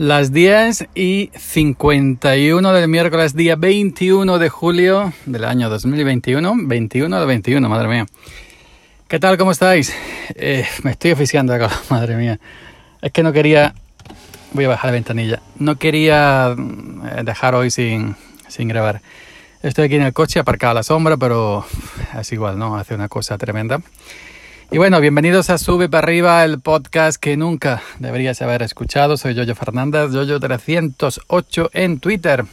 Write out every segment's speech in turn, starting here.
Las 10 y 51 del miércoles, día 21 de julio del año 2021. 21 de 21, madre mía. ¿Qué tal? ¿Cómo estáis? Eh, me estoy oficiando acá, madre mía. Es que no quería... Voy a bajar la ventanilla. No quería eh, dejar hoy sin, sin grabar. Estoy aquí en el coche, aparcado a la sombra, pero es igual, ¿no? Hace una cosa tremenda. Y bueno, bienvenidos a Sube para arriba, el podcast que nunca deberías haber escuchado. Soy Yoyo Fernández, Yoyo308 en Twitter.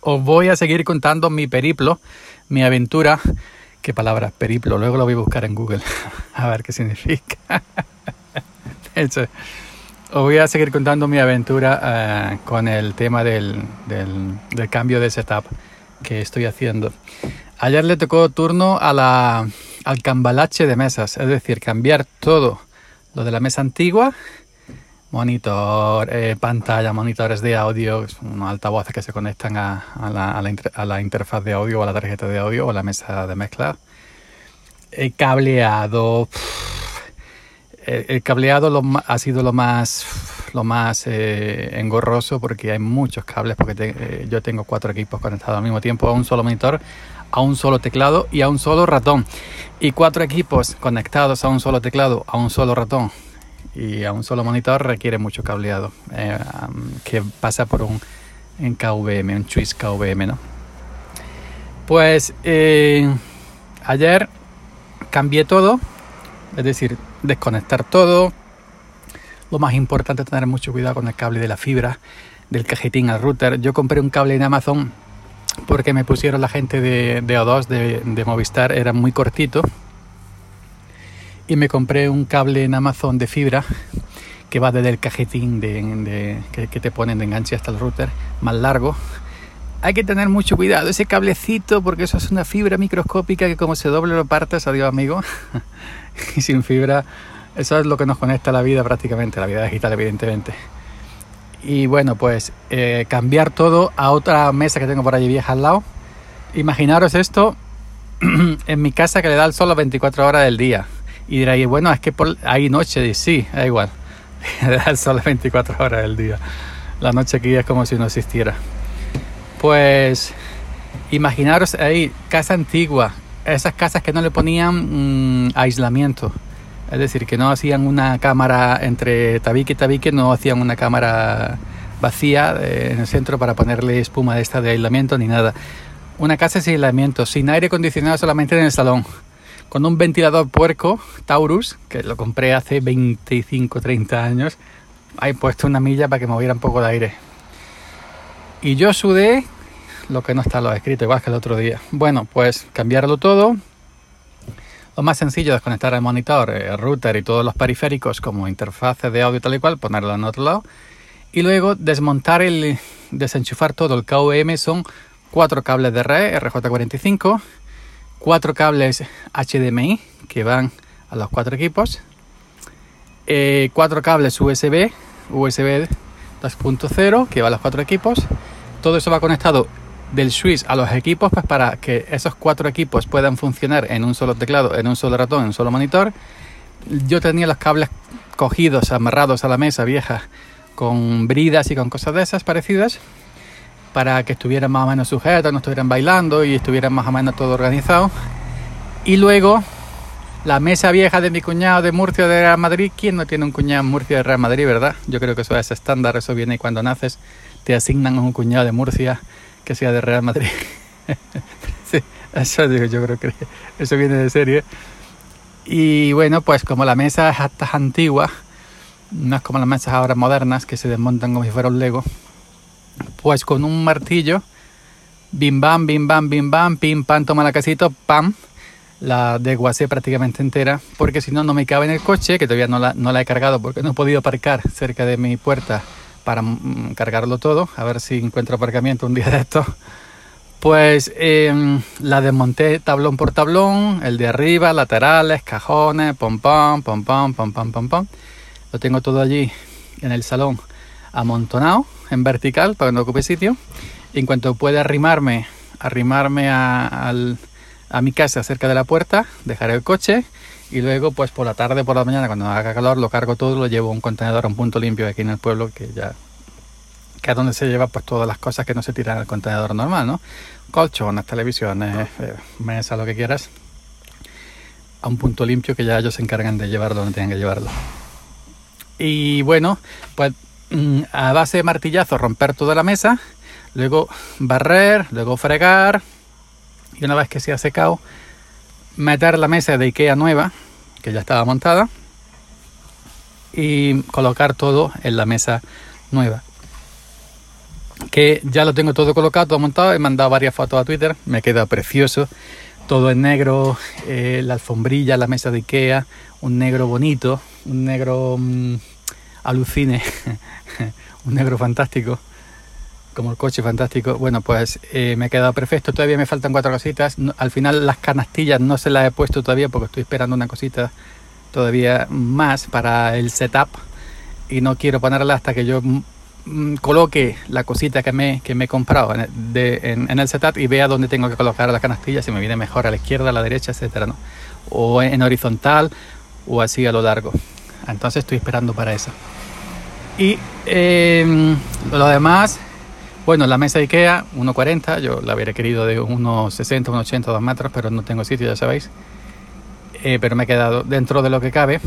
Os voy a seguir contando mi periplo, mi aventura. ¿Qué palabra? Periplo. Luego lo voy a buscar en Google a ver qué significa. Os voy a seguir contando mi aventura uh, con el tema del, del, del cambio de setup que estoy haciendo. Ayer le tocó turno a la al cambalache de mesas, es decir, cambiar todo lo de la mesa antigua, monitor, eh, pantalla, monitores de audio, unos altavoces que se conectan a, a, la, a, la, a, la, interfaz de audio o a la tarjeta de audio o a la mesa de mezcla, el cableado, el, cableado lo, ha sido lo más lo más eh, engorroso porque hay muchos cables porque eh, yo tengo cuatro equipos conectados al mismo tiempo a un solo monitor a un solo teclado y a un solo ratón. Y cuatro equipos conectados a un solo teclado, a un solo ratón y a un solo monitor requiere mucho cableado eh, que pasa por un en KVM, un Swiss KVM, ¿no? Pues eh, ayer cambié todo, es decir, desconectar todo. Lo más importante es tener mucho cuidado con el cable de la fibra, del cajetín al router. Yo compré un cable en Amazon porque me pusieron la gente de, de O2 de, de, Movistar, era muy cortito. Y me compré un cable en Amazon de fibra que va desde el cajetín de, que, que, te ponen de enganche hasta el router, más largo. Hay que tener mucho cuidado ese cablecito porque eso es una fibra microscópica que como se doble lo partes, adiós amigo. y sin fibra, eso es lo que nos conecta a la vida prácticamente, la vida digital evidentemente y bueno pues eh, cambiar todo a otra mesa que tengo por allí vieja al lado. Imaginaros esto en mi casa que le da el sol las 24 horas del día. Y diréis bueno es que por, hay noche y sí da igual le da el sol las 24 horas del día. La noche aquí es como si no existiera. Pues imaginaros ahí casa antigua esas casas que no le ponían mmm, aislamiento es decir, que no hacían una cámara entre tabique y tabique, no hacían una cámara vacía eh, en el centro para ponerle espuma de esta de aislamiento ni nada. Una casa sin aislamiento, sin aire acondicionado solamente en el salón, con un ventilador puerco, Taurus, que lo compré hace 25, 30 años. Ahí puesto una milla para que moviera un poco de aire. Y yo sudé lo que no está lo escrito, igual que el otro día. Bueno, pues cambiarlo todo, lo más sencillo es conectar el monitor, el router y todos los periféricos como interfaces de audio tal y cual, ponerlo en otro lado. Y luego desmontar el, desenchufar todo. El KVM son cuatro cables de red RJ45, cuatro cables HDMI que van a los cuatro equipos, eh, cuatro cables USB, USB 2.0 que va a los cuatro equipos. Todo eso va conectado del Swiss a los equipos pues para que esos cuatro equipos puedan funcionar en un solo teclado, en un solo ratón, en un solo monitor. Yo tenía los cables cogidos, amarrados a la mesa vieja con bridas y con cosas de esas parecidas para que estuvieran más o menos sujetos, no estuvieran bailando y estuvieran más o menos todo organizado. Y luego la mesa vieja de mi cuñado de Murcia de Real Madrid. ¿Quién no tiene un cuñado en Murcia de Real Madrid, verdad? Yo creo que eso es estándar, eso viene cuando naces, te asignan un cuñado de Murcia que sea de Real Madrid. sí, eso digo, yo creo que eso viene de serie. Y bueno, pues como la mesa es hasta antigua, no es como las mesas ahora modernas que se desmontan como si fuera un Lego, pues con un martillo, bim bam, bim bam, bim bam, pim pam, toma la casita, pam, la desguacé prácticamente entera, porque si no, no me cabe en el coche, que todavía no la, no la he cargado porque no he podido aparcar cerca de mi puerta para mm, cargarlo todo, a ver si encuentro aparcamiento un día de esto. Pues eh, la desmonté tablón por tablón, el de arriba, laterales, cajones, pom pom, pom pom, pom pom, pom pom. Lo tengo todo allí en el salón amontonado en vertical para que no ocupe sitio. Y en cuanto pueda arrimarme, arrimarme a, a, a mi casa cerca de la puerta, dejaré el coche y luego pues por la tarde, por la mañana, cuando haga calor, lo cargo todo, lo llevo a un contenedor, a un punto limpio aquí en el pueblo, que ya que es donde se lleva pues todas las cosas que no se tiran al contenedor normal, ¿no? Colchones, televisiones, eh, mesa, lo que quieras, a un punto limpio que ya ellos se encargan de llevarlo donde tengan que llevarlo. Y bueno, pues mm, a base de martillazo romper toda la mesa, luego barrer, luego fregar y una vez que se ha secado, meter la mesa de Ikea nueva, que ya estaba montada, y colocar todo en la mesa nueva. Que ya lo tengo todo colocado, todo montado, he mandado varias fotos a Twitter, me queda precioso, todo en negro, eh, la alfombrilla, la mesa de Ikea, un negro bonito, un negro mm, alucine, un negro fantástico, como el coche fantástico. Bueno, pues eh, me ha quedado perfecto, todavía me faltan cuatro cositas, al final las canastillas no se las he puesto todavía porque estoy esperando una cosita todavía más para el setup y no quiero ponerla hasta que yo mm, coloque la cosita que me, que me he comprado en, el setup y vea dónde tengo que colocar la canastilla, si me viene mejor a la izquierda, a la derecha, etcétera, ¿no? O en, horizontal o así a lo largo. Entonces estoy esperando para eso. Y em, lo demás, bueno, la mesa de Ikea, 1,40, yo la hubiera querido de 1,60, 1,80, 2 metros, pero no tengo sitio, ya sabéis. Eh, pero me he quedado dentro de lo que cabe.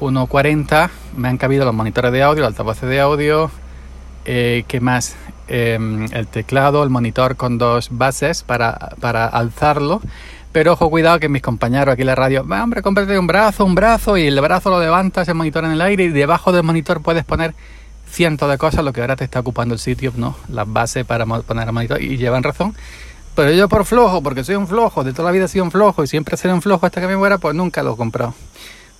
1.40 me han cabido los monitores de audio, el altavoces de audio, eh, ¿qué más? Em, el teclado, el monitor con dos bases para, para, alzarlo. Pero ojo, cuidado que mis compañeros aquí en la radio, hombre, cómprate un brazo, un brazo y el brazo lo levantas, el monitor en el aire y debajo del monitor puedes poner cientos de cosas, lo que ahora te está ocupando el sitio, ¿no? Las bases para poner el monitor y llevan razón. Pero yo por flojo, porque soy un flojo, de toda la vida he sido un flojo y siempre seré un flojo hasta que me muera, pues nunca lo he comprado.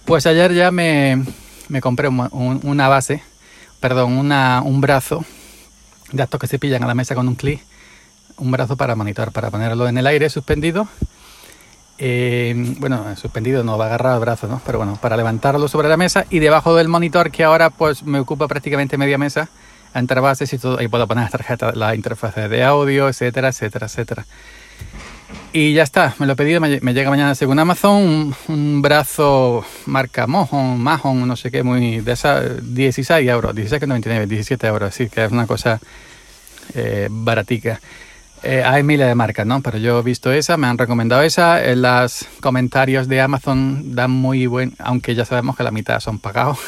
Pues ayer ya me, me compré una base, perdón, una, un brazo de estos que se pillan a la mesa con un clic, un brazo para monitor, para ponerlo en el aire suspendido. Eh, bueno, suspendido no va a agarrar el brazo, ¿no? Pero bueno, para levantarlo sobre la mesa y debajo del monitor que ahora pues me ocupa prácticamente media mesa, entre bases y todo. Ahí puedo poner las tarjetas, la interfaz de audio, etcétera, etcétera, etcétera. Y ya está, me lo he pedido, me, llega mañana según Amazon, un, brazo marca Mohon, Mahon, no sé qué, muy de esa, 16 euros, 16,99, 17 euros, así que es una cosa eh, baratica. Eh, hay miles de marcas, ¿no? Pero yo he visto esa, me han recomendado esa. En los comentarios de Amazon dan muy buen, aunque ya sabemos que la mitad son pagados.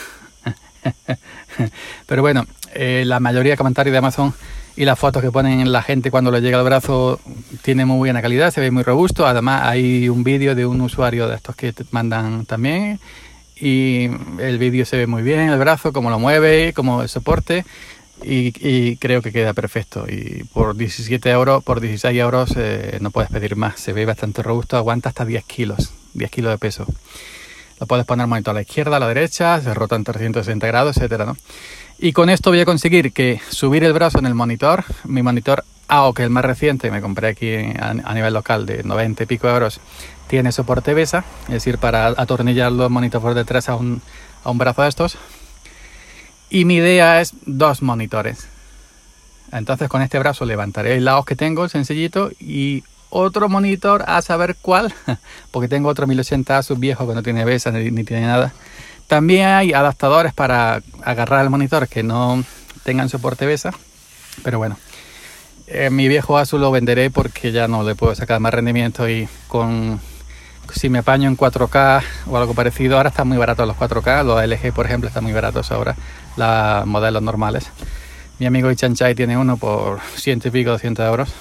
Pero bueno, eh, la mayoría de comentarios de Amazon y las fotos que ponen la gente cuando le llega el brazo tiene muy buena calidad, se ve muy robusto. Además hay un vídeo de un usuario de estos que te mandan también y el vídeo se ve muy bien, el brazo, cómo lo mueve, cómo el soporte y, creo que queda perfecto. Y por 17 euros, por 16 euros eh, no puedes pedir más. Se ve bastante robusto, aguanta hasta 10 kilos, 10 kilos de peso. Lo puedes poner monitor a la izquierda, a la derecha, se rota en 360 grados, etcétera, ¿no? Y con esto voy a conseguir que subir el brazo en el monitor, mi monitor AO, que es el más reciente, me compré aquí a, nivel local de 90 y pico euros, tiene soporte BESA, es decir, para atornillar los monitores de a un, a un brazo de estos. Y mi idea es dos monitores. Entonces con este brazo levantaré el lado que tengo, sencillito, y otro monitor a saber cuál, porque tengo otro 1080 Asus viejo que no tiene BESA ni tiene nada. También hay adaptadores para agarrar el monitor que no tengan soporte BESA, pero bueno, eh, mi viejo Asus lo venderé porque ya no le puedo sacar más rendimiento y con si me apaño en 4K o algo parecido, ahora están muy baratos los 4K, los LG por ejemplo están muy baratos ahora, los modelos normales. Mi amigo Ichanchai tiene uno por ciento y pico, 200 euros.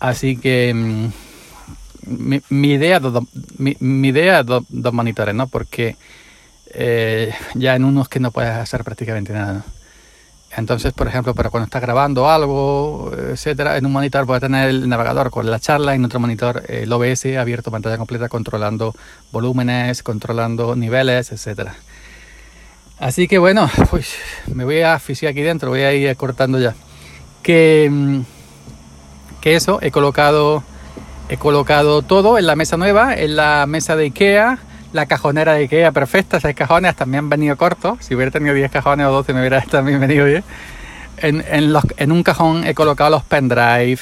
Así que mm, mi, idea, idea dos monitores, ¿no? Porque eh, ya en unos que no puedes hacer prácticamente nada. Entonces, por ejemplo, para cuando estás grabando algo, etcétera, en un monitor puedes tener el navegador con la charla, en otro monitor el OBS abierto, pantalla completa, controlando volúmenes, controlando niveles, etcétera. Así que bueno, pues me voy a asfixiar aquí dentro, voy a ir cortando ya. Que, mm, que eso, he colocado, he colocado todo en la mesa nueva, en la mesa de Ikea la cajonera de Ikea perfecta, seis cajones, también han venido cortos. Si hubiera tenido 10 cajones o 12 me hubiera también venido bien. En, en, un cajón he colocado los pendrive,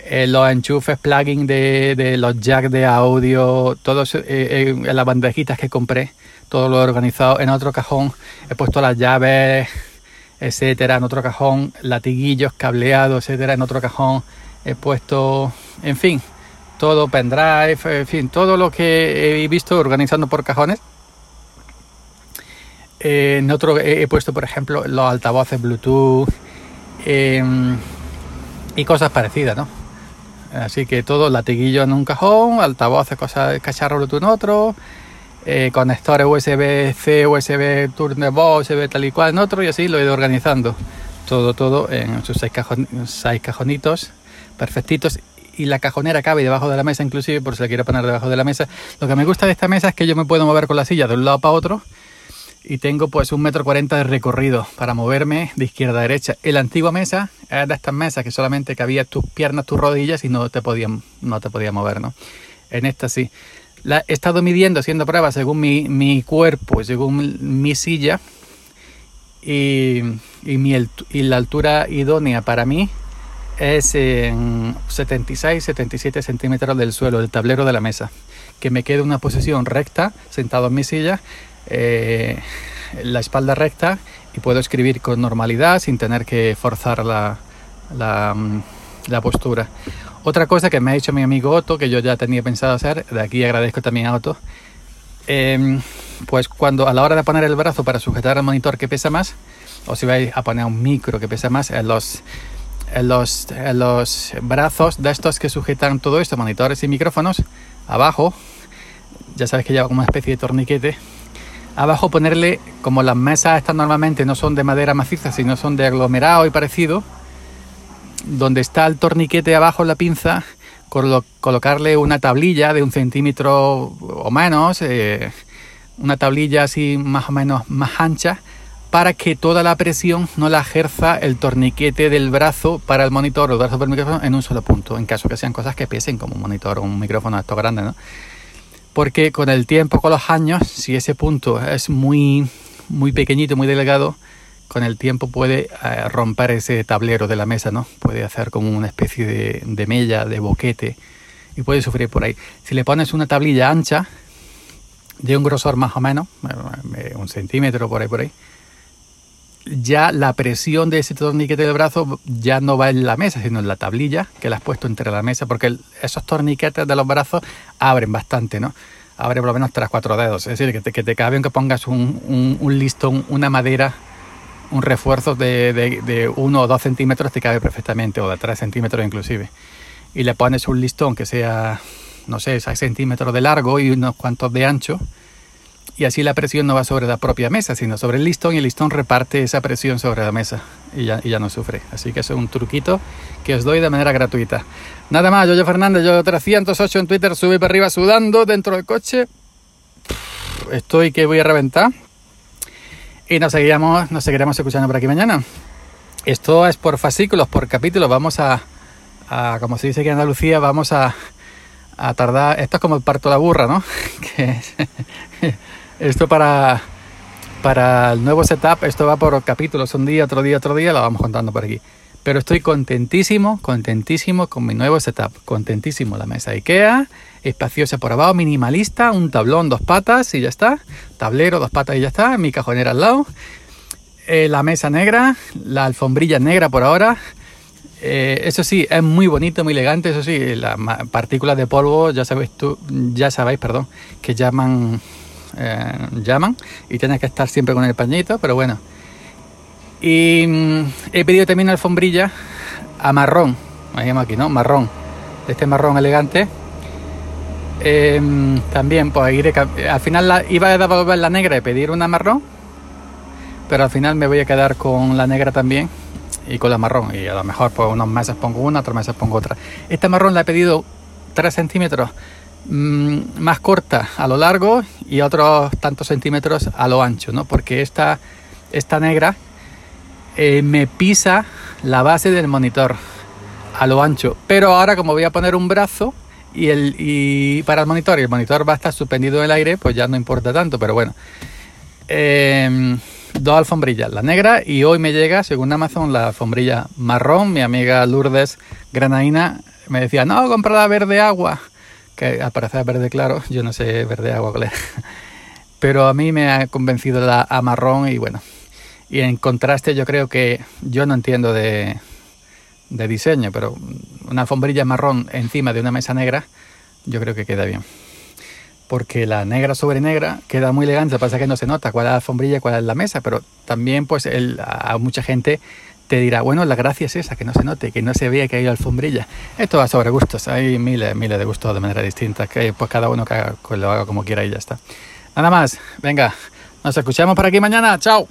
eh, los enchufes, plugin de, de, los jacks de audio, todos eh, eh, las bandejitas que compré, todo lo organizado. En otro cajón he puesto las llaves, etcétera, en otro cajón latiguillos, cableados, etcétera, en otro cajón he puesto, en fin, todo pendrive, en fin, todo lo que he visto organizando por cajones. En otro he puesto, por ejemplo, los altavoces Bluetooth em, y cosas parecidas, ¿no? Así que todo latiguillo en un cajón, altavoces, cosas, cacharro Bluetooth en otro, eh, conectores USB-C, USB voz, USB tal y cual en otro, y así lo he ido organizando. Todo, todo en sus seis, seis cajonitos perfectitos y la cajonera cabe debajo de la mesa, inclusive por si la quiero poner debajo de la mesa. Lo que me gusta de esta mesa es que yo me puedo mover con la silla de un lado para otro y tengo pues un metro cuarenta de recorrido para moverme de izquierda a derecha. En la antigua mesa era de estas mesas que solamente cabía tus piernas, tus rodillas y no te podían, no te podía mover, ¿no? En esta sí. La he estado midiendo, haciendo pruebas según mi, mi cuerpo, según mi silla y, y, mi, y la altura idónea para mí es en 76-77 centímetros del suelo, del tablero de la mesa. Que me quede una posición recta, sentado en mi silla, eh, la espalda recta y puedo escribir con normalidad sin tener que forzar la, la, mm, postura. Otra cosa que me ha dicho mi amigo Otto, que yo ya tenía pensado hacer, de aquí agradezco también a Otto, em, pues cuando a la hora de poner el brazo para sujetar el monitor que pesa más, o si vais a poner un micro que pesa más, en los, los, en los brazos de estos que sujetan todo esto, monitores y micrófonos, abajo, ya sabes que lleva como una especie de torniquete, Abajo ponerle, como las mesas estas normalmente no son de madera maciza, sino son de aglomerado y parecido, donde está el torniquete abajo la pinza, colocarle una tablilla de un centímetro o menos, eh, una tablilla así más o menos más ancha, para que toda la presión no la ejerza el torniquete del brazo para el monitor o el brazo para el micrófono en un solo punto, en caso que sean cosas que pesen como un monitor o un micrófono esto grande, ¿no? porque con el tiempo, con los años, si ese punto es muy, muy pequeñito, muy delgado, con el tiempo puede eh, romper ese tablero de la mesa, ¿no? Puede hacer como una especie de, de mella, de boquete, y puede sufrir por ahí. Si le pones una tablilla ancha, de un grosor más o menos, eh, un centímetro por ahí, por ahí, ya la presión de ese torniquete del brazo ya no va en la mesa, sino en la tablilla que la has puesto entre la mesa, porque esos torniquetes de los brazos abren bastante, ¿no? Abre por lo menos 3-4 dedos, es decir, que te, que te cabe pongas un, un, listón, una madera, un refuerzo de, de, 1 o 2 centímetros, te cabe perfectamente, o de 3 centímetros inclusive. Y le pones un listón que sea, no sé, 6 centímetros de largo y unos cuantos de ancho, y así la presión no va sobre la propia mesa, sino sobre el listón y el listón reparte esa presión sobre la mesa y ya, ya no sufre. Así que eso es un truquito que os doy de manera gratuita. Nada más, yo Fernández, yo 308 en Twitter, sube para arriba sudando dentro del coche. Estoy que voy a reventar. Y nos seguiremos, nos seguiremos escuchando por aquí mañana. Esto es por fascículos, por capítulos. Vamos a, como se dice aquí en Andalucía, vamos a, tardar. Esto es como el parto de la burra, ¿no? esto para, para el nuevo setup, esto va por capítulos, un día, otro día, otro día, lo vamos contando por aquí. Pero estoy contentísimo, contentísimo con mi nuevo setup. Contentísimo. La mesa IKEA, espaciosa por abajo, minimalista, un tablón, dos patas y ya está. Tablero, dos patas y ya está. Mi cajonera al lado. Eh, la mesa negra, la alfombrilla negra por ahora. Eh, eso sí, es muy bonito, muy elegante. Eso sí, las partículas de polvo, ya sabéis tú, ya sabéis, perdón, que llaman eh, llaman y tienes que estar siempre con el pañito, pero bueno. Y mm, he pedido también alfombrilla a marrón, me llamo aquí, ¿no? Marrón, este marrón elegante. Em, también, pues al final iba a devolver la negra y pedir una marrón, pero al final me voy a quedar con la negra también y con la marrón. Y a lo mejor, pues unos meses pongo una, otros meses pongo otra. Esta marrón la he pedido 3 centímetros Mm, más corta a lo largo y otros tantos centímetros a lo ancho, ¿no? Porque esta, esta negra eh, me pisa la base del monitor a lo ancho. Pero ahora como voy a poner un brazo y, el, y para el monitor y el monitor va a estar suspendido en el aire, pues ya no importa tanto, pero bueno. Em, dos alfombrillas, la negra y hoy me llega, según Amazon, la alfombrilla marrón. Mi amiga Lourdes Granaina me decía, no, compra la verde agua que al parecer verde claro, yo no sé verde agua cuál Pero a mí me ha convencido la a marrón y bueno, Y en contraste yo creo que yo no entiendo de, diseño, pero una alfombrilla marrón encima de una mesa negra yo creo que queda bien. Porque la negra sobre negra queda muy elegante, pasa que no se nota cuál es la alfombrilla y cuál es la mesa, pero también pues a mucha gente te dirá, bueno, la gracia es esa, que no se note, que no se vea que hay alfombrilla. Esto va sobre gustos, hay miles, miles de gustos de manera distinta, que pues cada uno que lo haga como quiera y ya está. Nada más, venga, nos escuchamos por aquí mañana, chao.